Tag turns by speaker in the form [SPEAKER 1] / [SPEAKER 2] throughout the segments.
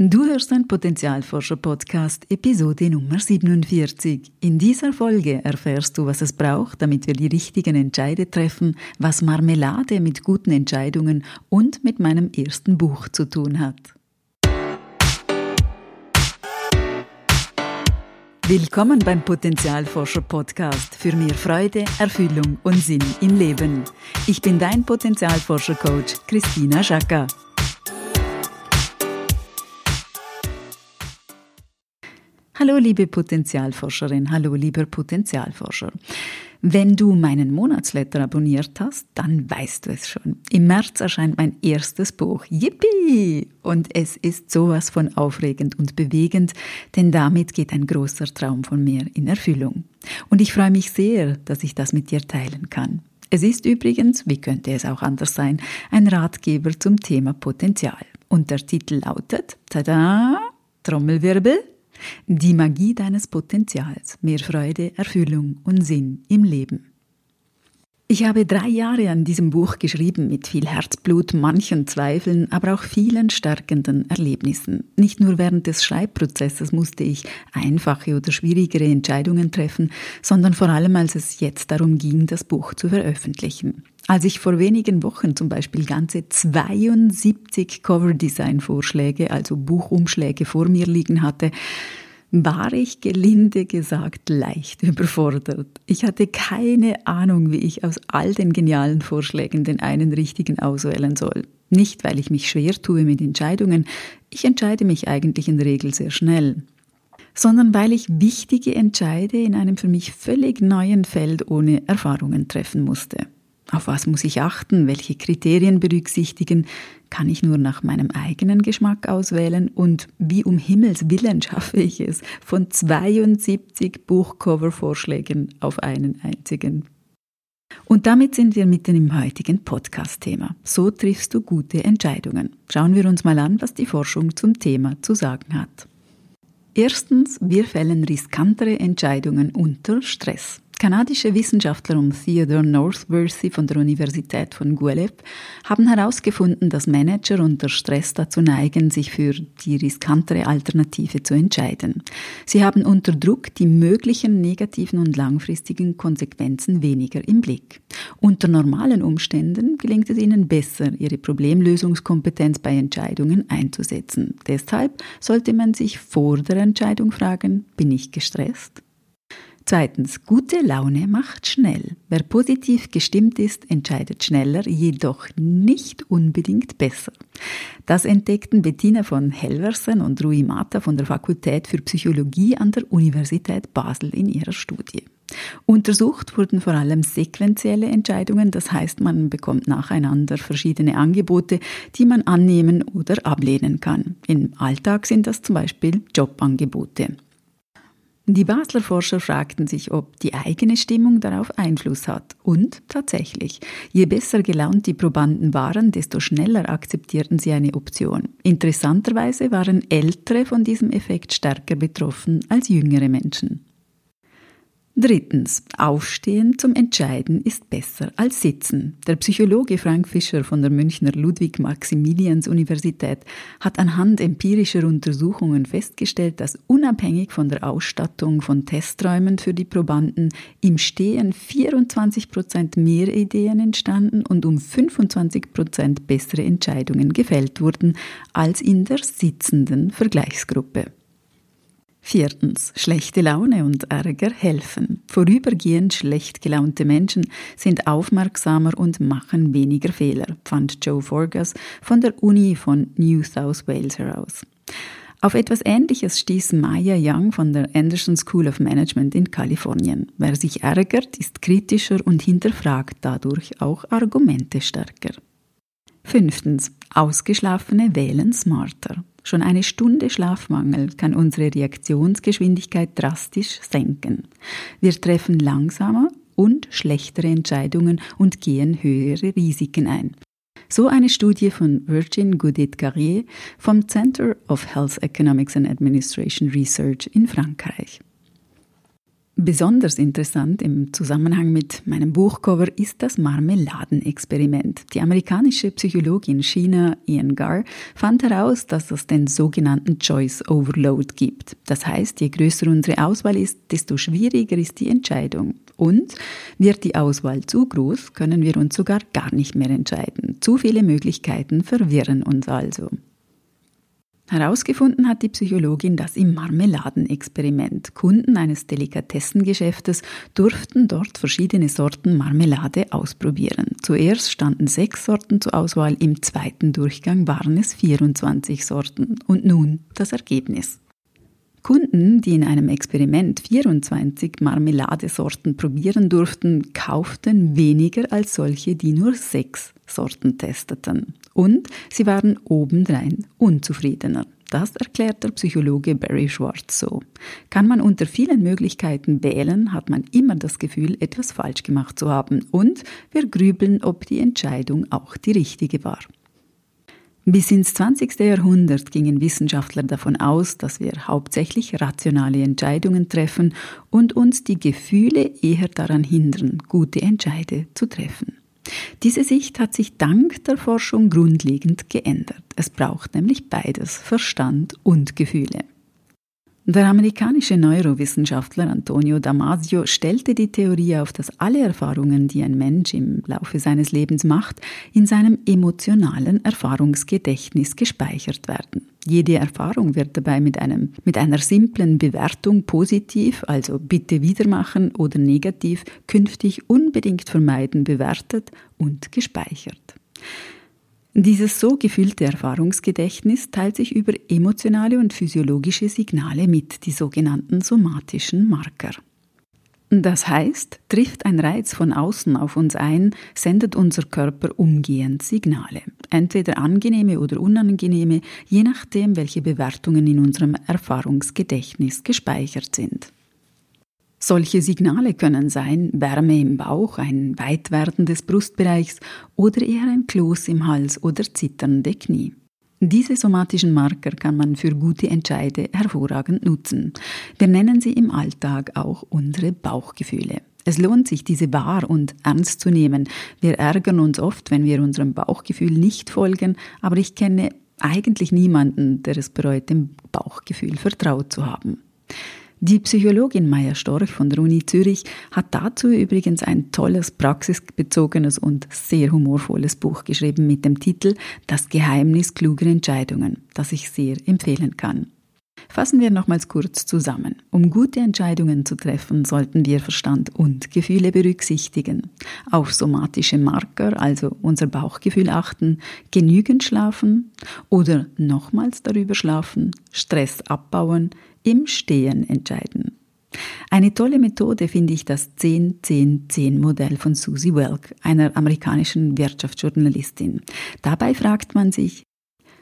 [SPEAKER 1] Du hörst ein Potenzialforscher-Podcast, Episode Nummer 47. In dieser Folge erfährst du, was es braucht, damit wir die richtigen Entscheide treffen, was Marmelade mit guten Entscheidungen und mit meinem ersten Buch zu tun hat. Willkommen beim Potenzialforscher-Podcast für mehr Freude, Erfüllung und Sinn im Leben. Ich bin dein Potenzialforscher-Coach Christina Schacker. Hallo liebe Potenzialforscherin, hallo lieber Potenzialforscher. Wenn du meinen Monatsletter abonniert hast, dann weißt du es schon. Im März erscheint mein erstes Buch. Yippie! Und es ist sowas von aufregend und bewegend, denn damit geht ein großer Traum von mir in Erfüllung. Und ich freue mich sehr, dass ich das mit dir teilen kann. Es ist übrigens, wie könnte es auch anders sein, ein Ratgeber zum Thema Potenzial. Und der Titel lautet, tada, Trommelwirbel, die Magie deines Potenzials, mehr Freude, Erfüllung und Sinn im Leben. Ich habe drei Jahre an diesem Buch geschrieben mit viel Herzblut, manchen Zweifeln, aber auch vielen stärkenden Erlebnissen. Nicht nur während des Schreibprozesses musste ich einfache oder schwierigere Entscheidungen treffen, sondern vor allem als es jetzt darum ging, das Buch zu veröffentlichen. Als ich vor wenigen Wochen zum Beispiel ganze 72 Coverdesign-Vorschläge, also Buchumschläge vor mir liegen hatte, war ich gelinde gesagt leicht überfordert. Ich hatte keine Ahnung, wie ich aus all den genialen Vorschlägen den einen richtigen auswählen soll. Nicht, weil ich mich schwer tue mit Entscheidungen, ich entscheide mich eigentlich in der Regel sehr schnell, sondern weil ich wichtige Entscheide in einem für mich völlig neuen Feld ohne Erfahrungen treffen musste. Auf was muss ich achten? Welche Kriterien berücksichtigen? Kann ich nur nach meinem eigenen Geschmack auswählen? Und wie um Himmels Willen schaffe ich es von 72 Buchcover-Vorschlägen auf einen einzigen? Und damit sind wir mitten im heutigen Podcast-Thema. So triffst du gute Entscheidungen. Schauen wir uns mal an, was die Forschung zum Thema zu sagen hat. Erstens, wir fällen riskantere Entscheidungen unter Stress. Kanadische Wissenschaftler um Theodore Northworthy von der Universität von Guelph haben herausgefunden, dass Manager unter Stress dazu neigen, sich für die riskantere Alternative zu entscheiden. Sie haben unter Druck die möglichen negativen und langfristigen Konsequenzen weniger im Blick. Unter normalen Umständen gelingt es ihnen besser, ihre Problemlösungskompetenz bei Entscheidungen einzusetzen. Deshalb sollte man sich vor der Entscheidung fragen, bin ich gestresst? Zweitens, gute Laune macht schnell. Wer positiv gestimmt ist, entscheidet schneller, jedoch nicht unbedingt besser. Das entdeckten Bettina von Helversen und Rui Mata von der Fakultät für Psychologie an der Universität Basel in ihrer Studie. Untersucht wurden vor allem sequentielle Entscheidungen, das heißt, man bekommt nacheinander verschiedene Angebote, die man annehmen oder ablehnen kann. Im Alltag sind das zum Beispiel Jobangebote. Die Basler Forscher fragten sich, ob die eigene Stimmung darauf Einfluss hat. Und tatsächlich, je besser gelaunt die Probanden waren, desto schneller akzeptierten sie eine Option. Interessanterweise waren Ältere von diesem Effekt stärker betroffen als jüngere Menschen. Drittens, Aufstehen zum Entscheiden ist besser als Sitzen. Der Psychologe Frank Fischer von der Münchner Ludwig-Maximilians-Universität hat anhand empirischer Untersuchungen festgestellt, dass unabhängig von der Ausstattung von Testräumen für die Probanden im Stehen 24 Prozent mehr Ideen entstanden und um 25 Prozent bessere Entscheidungen gefällt wurden als in der sitzenden Vergleichsgruppe. Viertens. Schlechte Laune und Ärger helfen. Vorübergehend schlecht gelaunte Menschen sind aufmerksamer und machen weniger Fehler, fand Joe Forgas von der Uni von New South Wales heraus. Auf etwas Ähnliches stieß Maya Young von der Anderson School of Management in Kalifornien. Wer sich ärgert, ist kritischer und hinterfragt dadurch auch Argumente stärker. Fünftens. Ausgeschlafene wählen smarter. Schon eine Stunde Schlafmangel kann unsere Reaktionsgeschwindigkeit drastisch senken. Wir treffen langsamer und schlechtere Entscheidungen und gehen höhere Risiken ein. So eine Studie von Virgin Goudit Carrier vom Center of Health Economics and Administration Research in Frankreich. Besonders interessant im Zusammenhang mit meinem Buchcover ist das Marmeladenexperiment. Die amerikanische Psychologin Sheena Ian Garr fand heraus, dass es den sogenannten Choice Overload gibt. Das heißt, je größer unsere Auswahl ist, desto schwieriger ist die Entscheidung. Und wird die Auswahl zu groß, können wir uns sogar gar nicht mehr entscheiden. Zu viele Möglichkeiten verwirren uns also. Herausgefunden hat die Psychologin das im Marmeladenexperiment. Kunden eines Delikatessengeschäftes durften dort verschiedene Sorten Marmelade ausprobieren. Zuerst standen sechs Sorten zur Auswahl, im zweiten Durchgang waren es 24 Sorten. Und nun das Ergebnis. Kunden, die in einem Experiment 24 Marmeladesorten probieren durften, kauften weniger als solche, die nur sechs Sorten testeten. Und sie waren obendrein unzufriedener. Das erklärt der Psychologe Barry Schwartz so. Kann man unter vielen Möglichkeiten wählen, hat man immer das Gefühl, etwas falsch gemacht zu haben. Und wir grübeln, ob die Entscheidung auch die richtige war. Bis ins 20. Jahrhundert gingen Wissenschaftler davon aus, dass wir hauptsächlich rationale Entscheidungen treffen und uns die Gefühle eher daran hindern, gute Entscheide zu treffen. Diese Sicht hat sich dank der Forschung grundlegend geändert. Es braucht nämlich beides, Verstand und Gefühle. Der amerikanische Neurowissenschaftler Antonio Damasio stellte die Theorie auf, dass alle Erfahrungen, die ein Mensch im Laufe seines Lebens macht, in seinem emotionalen Erfahrungsgedächtnis gespeichert werden. Jede Erfahrung wird dabei mit, einem, mit einer simplen Bewertung positiv, also bitte wiedermachen oder negativ, künftig unbedingt vermeiden, bewertet und gespeichert. Dieses so gefüllte Erfahrungsgedächtnis teilt sich über emotionale und physiologische Signale mit, die sogenannten somatischen Marker. Das heißt, trifft ein Reiz von außen auf uns ein, sendet unser Körper umgehend Signale, entweder angenehme oder unangenehme, je nachdem, welche Bewertungen in unserem Erfahrungsgedächtnis gespeichert sind. Solche Signale können sein Wärme im Bauch, ein Weitwerden des Brustbereichs oder eher ein Kloß im Hals oder zitternde Knie. Diese somatischen Marker kann man für gute Entscheide hervorragend nutzen. Wir nennen sie im Alltag auch unsere Bauchgefühle. Es lohnt sich, diese wahr und ernst zu nehmen. Wir ärgern uns oft, wenn wir unserem Bauchgefühl nicht folgen, aber ich kenne eigentlich niemanden, der es bereut, dem Bauchgefühl vertraut zu haben. Die Psychologin Maya Storch von der Uni Zürich hat dazu übrigens ein tolles, praxisbezogenes und sehr humorvolles Buch geschrieben mit dem Titel Das Geheimnis kluger Entscheidungen, das ich sehr empfehlen kann. Fassen wir nochmals kurz zusammen. Um gute Entscheidungen zu treffen, sollten wir Verstand und Gefühle berücksichtigen, auf somatische Marker, also unser Bauchgefühl achten, genügend schlafen oder nochmals darüber schlafen, Stress abbauen, im Stehen entscheiden. Eine tolle Methode finde ich das 10-10-10-Modell von Susie Welk, einer amerikanischen Wirtschaftsjournalistin. Dabei fragt man sich,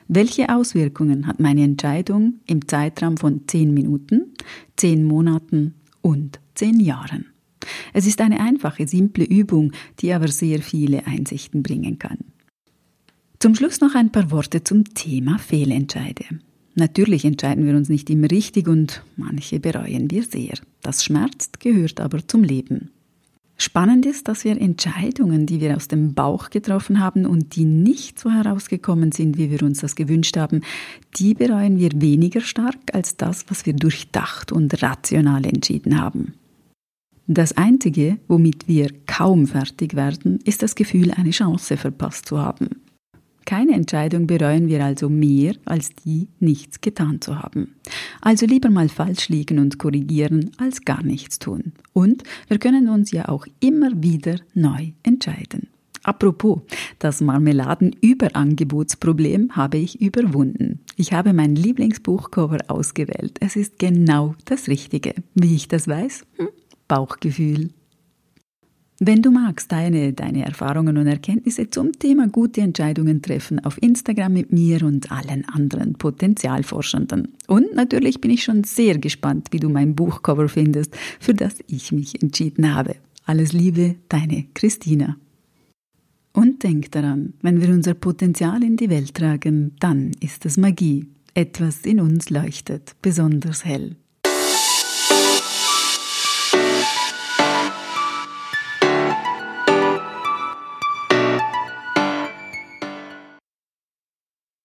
[SPEAKER 1] welche Auswirkungen hat meine Entscheidung im Zeitraum von 10 Minuten, 10 Monaten und 10 Jahren? Es ist eine einfache, simple Übung, die aber sehr viele Einsichten bringen kann. Zum Schluss noch ein paar Worte zum Thema Fehlentscheide. Natürlich entscheiden wir uns nicht immer richtig und manche bereuen wir sehr. Das schmerzt, gehört aber zum Leben. Spannend ist, dass wir Entscheidungen, die wir aus dem Bauch getroffen haben und die nicht so herausgekommen sind, wie wir uns das gewünscht haben, die bereuen wir weniger stark als das, was wir durchdacht und rational entschieden haben. Das Einzige, womit wir kaum fertig werden, ist das Gefühl, eine Chance verpasst zu haben. Keine Entscheidung bereuen wir also mehr, als die, nichts getan zu haben. Also lieber mal falsch liegen und korrigieren, als gar nichts tun. Und wir können uns ja auch immer wieder neu entscheiden. Apropos, das Marmeladenüberangebotsproblem habe ich überwunden. Ich habe mein Lieblingsbuchcover ausgewählt. Es ist genau das Richtige. Wie ich das weiß? Hm, Bauchgefühl. Wenn du magst, deine, deine Erfahrungen und Erkenntnisse zum Thema gute Entscheidungen treffen auf Instagram mit mir und allen anderen Potenzialforschenden. Und natürlich bin ich schon sehr gespannt, wie du mein Buchcover findest, für das ich mich entschieden habe. Alles Liebe, deine Christina. Und denk daran, wenn wir unser Potenzial in die Welt tragen, dann ist es Magie. Etwas in uns leuchtet besonders hell.